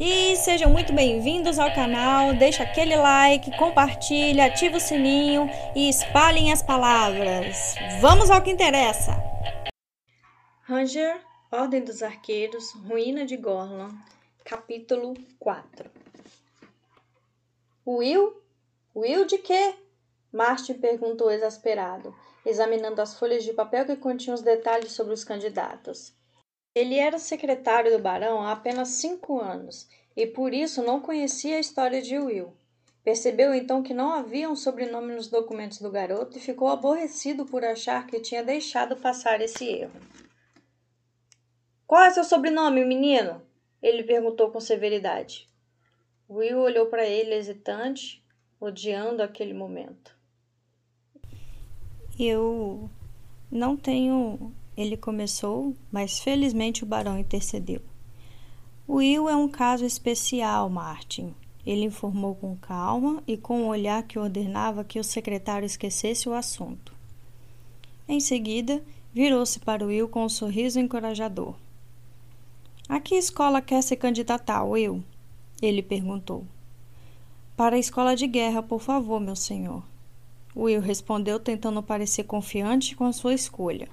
E sejam muito bem-vindos ao canal. Deixa aquele like, compartilha, ativa o sininho e espalhem as palavras. Vamos ao que interessa. Ranger, Ordem dos Arqueiros, Ruína de Gorlan, capítulo 4. Will? Will de quê? Martin perguntou exasperado, examinando as folhas de papel que continham os detalhes sobre os candidatos. Ele era secretário do barão há apenas cinco anos e por isso não conhecia a história de Will. Percebeu então que não havia um sobrenome nos documentos do garoto e ficou aborrecido por achar que tinha deixado passar esse erro. Qual é seu sobrenome, menino? Ele perguntou com severidade. Will olhou para ele hesitante, odiando aquele momento. Eu não tenho. Ele começou, mas felizmente o barão intercedeu. Will é um caso especial, Martin. Ele informou com calma e com um olhar que ordenava que o secretário esquecesse o assunto. Em seguida, virou-se para Will com um sorriso encorajador. A que escola quer se candidatar, Will? Ele perguntou. Para a escola de guerra, por favor, meu senhor. Will respondeu, tentando parecer confiante com a sua escolha.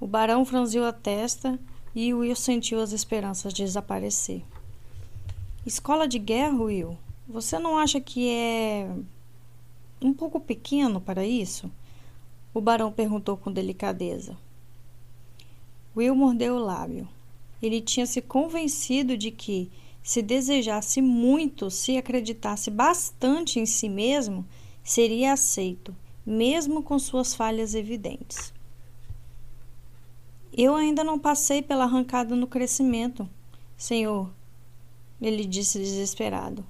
O barão franziu a testa e Will sentiu as esperanças desaparecer. Escola de guerra, Will? Você não acha que é um pouco pequeno para isso? O barão perguntou com delicadeza. Will mordeu o lábio. Ele tinha se convencido de que, se desejasse muito, se acreditasse bastante em si mesmo, seria aceito, mesmo com suas falhas evidentes. Eu ainda não passei pela arrancada no crescimento, senhor, ele disse desesperado.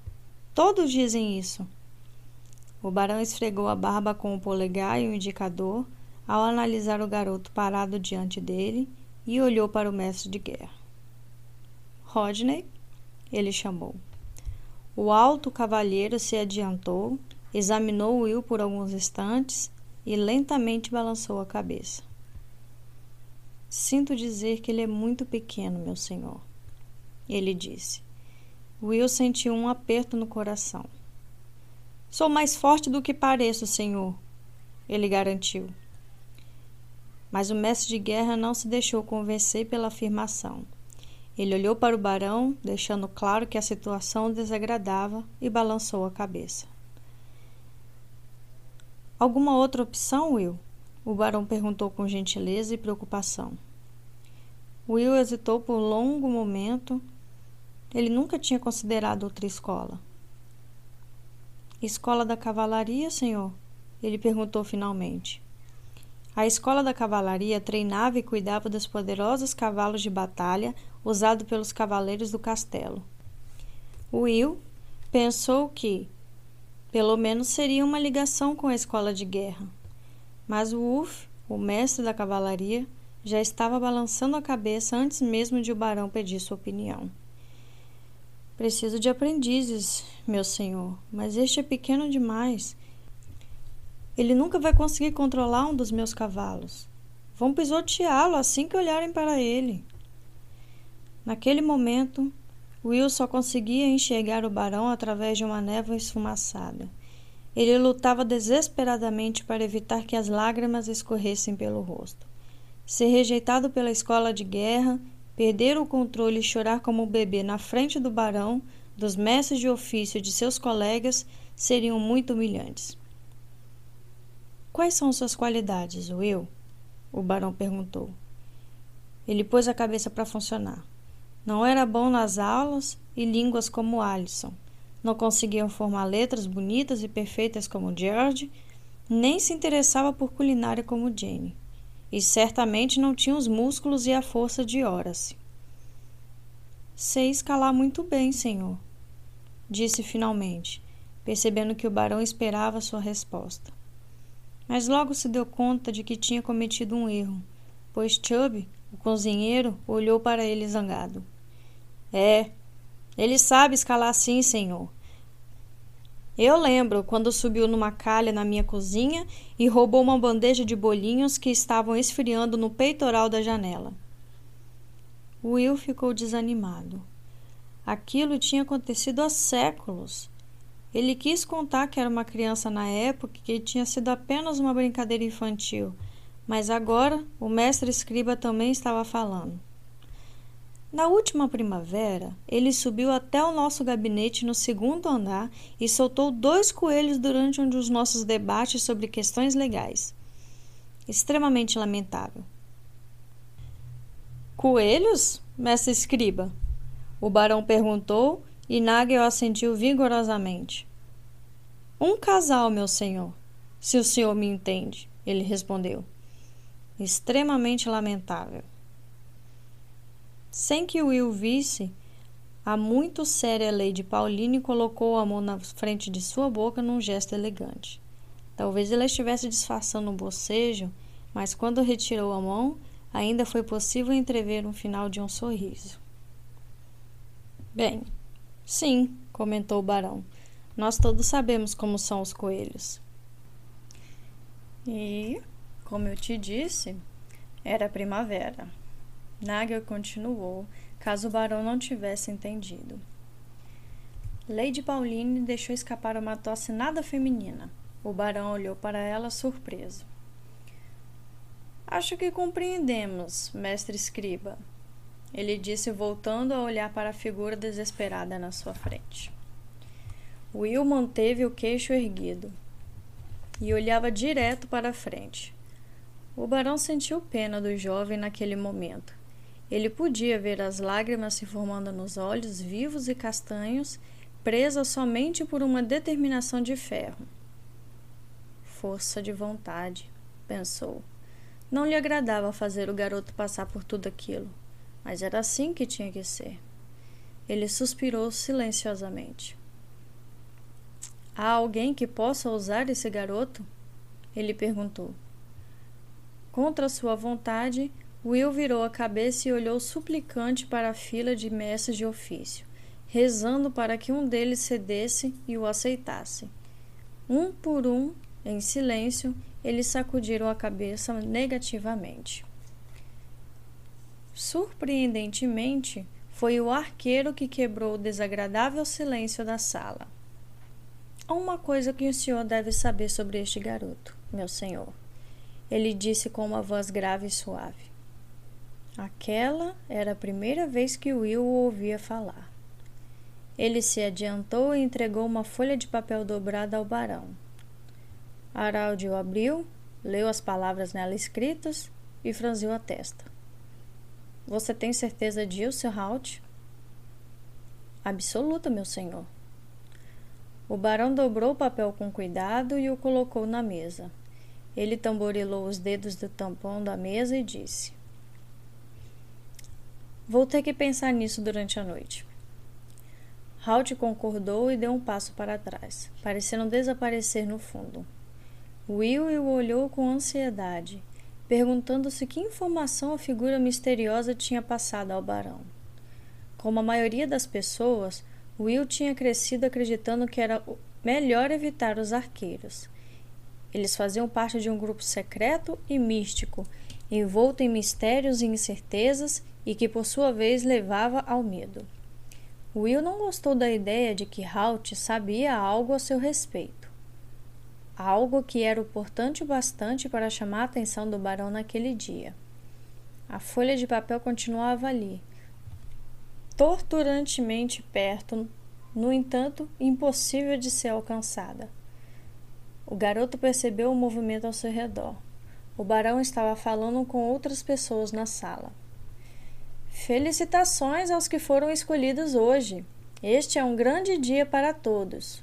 Todos dizem isso. O barão esfregou a barba com o polegar e o indicador ao analisar o garoto parado diante dele e olhou para o mestre de guerra. Rodney, ele chamou. O alto cavalheiro se adiantou Examinou Will por alguns instantes e lentamente balançou a cabeça. Sinto dizer que ele é muito pequeno, meu senhor, ele disse. Will sentiu um aperto no coração. Sou mais forte do que pareço, senhor, ele garantiu. Mas o mestre de guerra não se deixou convencer pela afirmação. Ele olhou para o barão, deixando claro que a situação o desagradava, e balançou a cabeça. Alguma outra opção, Will? O barão perguntou com gentileza e preocupação. Will hesitou por um longo momento. Ele nunca tinha considerado outra escola. Escola da cavalaria, senhor? Ele perguntou finalmente. A escola da cavalaria treinava e cuidava dos poderosos cavalos de batalha usados pelos cavaleiros do castelo. Will pensou que, pelo menos seria uma ligação com a escola de guerra. Mas o Wolf, o mestre da cavalaria, já estava balançando a cabeça antes mesmo de o barão pedir sua opinião. Preciso de aprendizes, meu senhor, mas este é pequeno demais. Ele nunca vai conseguir controlar um dos meus cavalos. Vão pisoteá-lo assim que olharem para ele. Naquele momento, Will só conseguia enxergar o barão através de uma névoa esfumaçada. Ele lutava desesperadamente para evitar que as lágrimas escorressem pelo rosto. Ser rejeitado pela escola de guerra, perder o controle e chorar como um bebê na frente do barão, dos mestres de ofício e de seus colegas seriam muito humilhantes. Quais são suas qualidades, Will? O barão perguntou. Ele pôs a cabeça para funcionar. Não era bom nas aulas e línguas como Alison. Não conseguia formar letras bonitas e perfeitas como George, nem se interessava por culinária como Jane. E certamente não tinha os músculos e a força de Horace. Sei escalar muito bem, senhor, disse finalmente, percebendo que o barão esperava sua resposta. Mas logo se deu conta de que tinha cometido um erro, pois Chubb, o cozinheiro, olhou para ele zangado. É, ele sabe escalar sim, senhor. Eu lembro quando subiu numa calha na minha cozinha e roubou uma bandeja de bolinhos que estavam esfriando no peitoral da janela. Will ficou desanimado. Aquilo tinha acontecido há séculos. Ele quis contar que era uma criança na época e que tinha sido apenas uma brincadeira infantil, mas agora o mestre escriba também estava falando. Na última primavera, ele subiu até o nosso gabinete no segundo andar e soltou dois coelhos durante um dos nossos debates sobre questões legais. Extremamente lamentável. Coelhos, mestre escriba? O barão perguntou e Nagel assentiu vigorosamente. Um casal, meu senhor, se o senhor me entende, ele respondeu. Extremamente lamentável. Sem que Will visse, a muito séria Lady Pauline colocou a mão na frente de sua boca num gesto elegante. Talvez ela estivesse disfarçando um bocejo, mas quando retirou a mão, ainda foi possível entrever um final de um sorriso. Bem, sim, comentou o barão. Nós todos sabemos como são os coelhos. E, como eu te disse, era primavera. Nagel continuou, caso o barão não tivesse entendido. Lady Pauline deixou escapar uma tosse nada feminina. O barão olhou para ela surpreso. Acho que compreendemos, mestre escriba, ele disse, voltando a olhar para a figura desesperada na sua frente. Will manteve o queixo erguido e olhava direto para a frente. O barão sentiu pena do jovem naquele momento. Ele podia ver as lágrimas se formando nos olhos vivos e castanhos, presas somente por uma determinação de ferro. Força de vontade, pensou. Não lhe agradava fazer o garoto passar por tudo aquilo mas era assim que tinha que ser. Ele suspirou silenciosamente. Há alguém que possa usar esse garoto? Ele perguntou. Contra sua vontade, Will virou a cabeça e olhou suplicante para a fila de mestres de ofício, rezando para que um deles cedesse e o aceitasse. Um por um, em silêncio, eles sacudiram a cabeça negativamente. Surpreendentemente, foi o arqueiro que quebrou o desagradável silêncio da sala. Há uma coisa que o senhor deve saber sobre este garoto, meu senhor, ele disse com uma voz grave e suave. Aquela era a primeira vez que Will o ouvia falar. Ele se adiantou e entregou uma folha de papel dobrada ao barão. Araldi o abriu, leu as palavras nela escritas e franziu a testa. Você tem certeza disso, Halt? Absoluta, meu senhor. O barão dobrou o papel com cuidado e o colocou na mesa. Ele tamborilou os dedos do tampão da mesa e disse: Vou ter que pensar nisso durante a noite. Halt concordou e deu um passo para trás, parecendo desaparecer no fundo. Will o olhou com ansiedade perguntando-se que informação a figura misteriosa tinha passado ao barão. Como a maioria das pessoas, Will tinha crescido acreditando que era melhor evitar os arqueiros. Eles faziam parte de um grupo secreto e místico, envolto em mistérios e incertezas e que, por sua vez, levava ao medo. Will não gostou da ideia de que Halt sabia algo a seu respeito algo que era importante o bastante para chamar a atenção do barão naquele dia. A folha de papel continuava ali, torturantemente perto, no entanto, impossível de ser alcançada. O garoto percebeu o movimento ao seu redor. O barão estava falando com outras pessoas na sala. Felicitações aos que foram escolhidos hoje. Este é um grande dia para todos.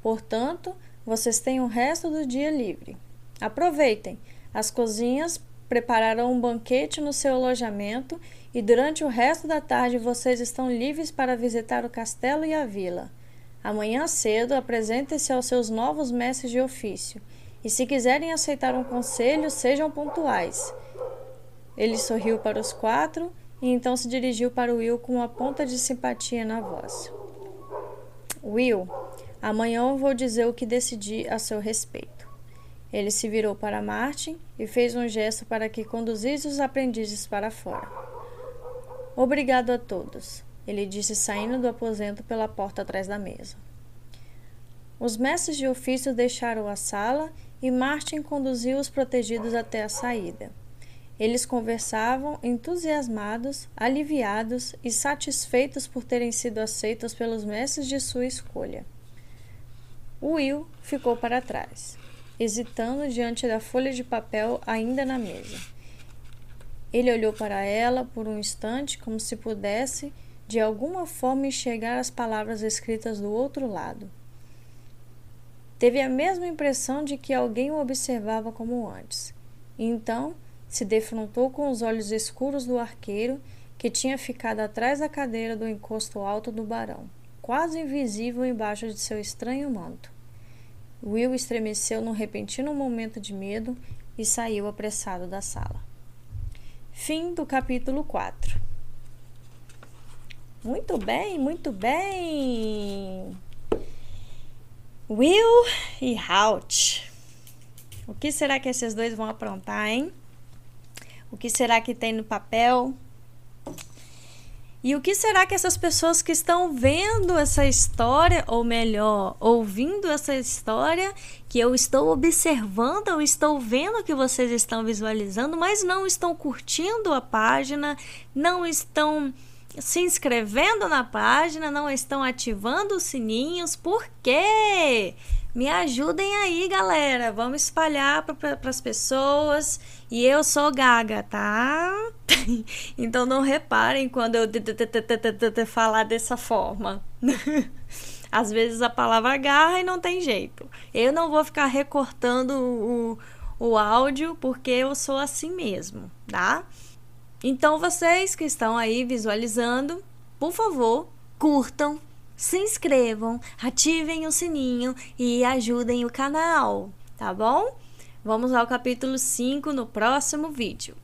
Portanto, vocês têm o resto do dia livre. Aproveitem! As cozinhas prepararão um banquete no seu alojamento e durante o resto da tarde vocês estão livres para visitar o castelo e a vila. Amanhã cedo apresentem-se aos seus novos mestres de ofício e, se quiserem aceitar um conselho, sejam pontuais. Ele sorriu para os quatro e então se dirigiu para Will com uma ponta de simpatia na voz. Will, Amanhã eu vou dizer o que decidi a seu respeito. Ele se virou para Martin e fez um gesto para que conduzisse os aprendizes para fora. Obrigado a todos. ele disse saindo do aposento pela porta atrás da mesa. Os mestres de ofício deixaram a sala e Martin conduziu os protegidos até a saída. Eles conversavam entusiasmados, aliviados e satisfeitos por terem sido aceitos pelos mestres de sua escolha. Will ficou para trás, hesitando diante da folha de papel ainda na mesa. Ele olhou para ela por um instante, como se pudesse, de alguma forma, enxergar as palavras escritas do outro lado. Teve a mesma impressão de que alguém o observava como antes. Então se defrontou com os olhos escuros do arqueiro, que tinha ficado atrás da cadeira do encosto alto do barão, quase invisível embaixo de seu estranho manto. Will estremeceu num repentino momento de medo e saiu apressado da sala. Fim do capítulo 4. Muito bem, muito bem. Will e Halt. O que será que esses dois vão aprontar, hein? O que será que tem no papel? E o que será que essas pessoas que estão vendo essa história, ou melhor, ouvindo essa história, que eu estou observando, eu estou vendo que vocês estão visualizando, mas não estão curtindo a página, não estão se inscrevendo na página, não estão ativando os sininhos, por quê? Me ajudem aí, galera. Vamos espalhar para as pessoas. E eu sou gaga, tá? então não reparem quando eu falar dessa forma. Às vezes a palavra agarra e não tem jeito. Eu não vou ficar recortando o, o áudio porque eu sou assim mesmo, tá? Então vocês que estão aí visualizando, por favor, curtam, se inscrevam, ativem o sininho e ajudem o canal, tá bom? Vamos ao capítulo 5 no próximo vídeo.